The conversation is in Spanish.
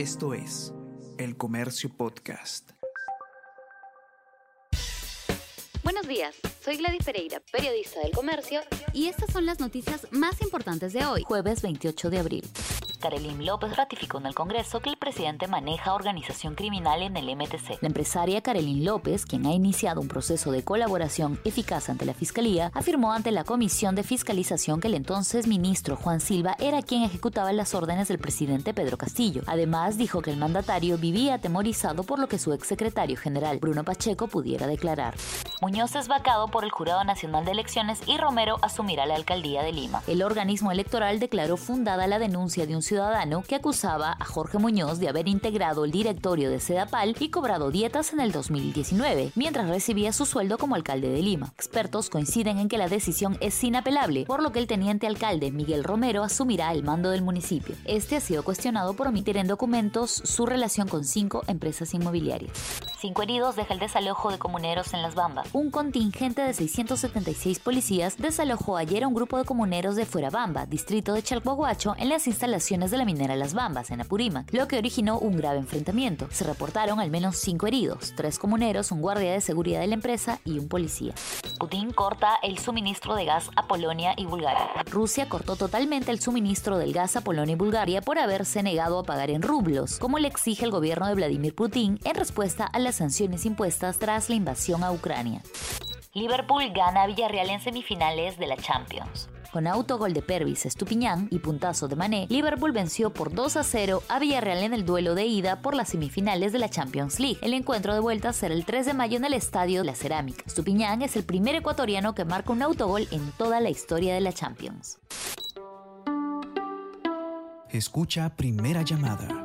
Esto es El Comercio Podcast. Buenos días, soy Gladys Pereira, periodista del Comercio, y estas son las noticias más importantes de hoy, jueves 28 de abril. Karelim López ratificó en el Congreso que el presidente maneja organización criminal en el MTC. La empresaria Karelim López, quien ha iniciado un proceso de colaboración eficaz ante la Fiscalía, afirmó ante la Comisión de Fiscalización que el entonces ministro Juan Silva era quien ejecutaba las órdenes del presidente Pedro Castillo. Además, dijo que el mandatario vivía atemorizado por lo que su exsecretario general, Bruno Pacheco, pudiera declarar. Muñoz es vacado por el Jurado Nacional de Elecciones y Romero asumirá la alcaldía de Lima. El organismo electoral declaró fundada la denuncia de un ciudadano que acusaba a Jorge Muñoz de haber integrado el directorio de Sedapal y cobrado dietas en el 2019, mientras recibía su sueldo como alcalde de Lima. Expertos coinciden en que la decisión es inapelable, por lo que el teniente alcalde Miguel Romero asumirá el mando del municipio. Este ha sido cuestionado por omitir en documentos su relación con cinco empresas inmobiliarias. Cinco heridos deja el desalojo de comuneros en Las Bambas. Un contingente de 676 policías desalojó ayer a un grupo de comuneros de Fuerabamba, distrito de Chalcoahuacho, en las instalaciones de la minera Las Bambas, en Apurímac, lo que originó un grave enfrentamiento. Se reportaron al menos cinco heridos, tres comuneros, un guardia de seguridad de la empresa y un policía. Putin corta el suministro de gas a Polonia y Bulgaria. Rusia cortó totalmente el suministro del gas a Polonia y Bulgaria por haberse negado a pagar en rublos, como le exige el gobierno de Vladimir Putin en respuesta a las sanciones impuestas tras la invasión a Ucrania. Liverpool gana a Villarreal en semifinales de la Champions. Con autogol de Pervis Estupiñán y puntazo de Mané, Liverpool venció por 2 a 0 a Villarreal en el duelo de ida por las semifinales de la Champions League. El encuentro de vuelta será el 3 de mayo en el Estadio de la Cerámica. Estupiñán es el primer ecuatoriano que marca un autogol en toda la historia de la Champions. Escucha Primera Llamada.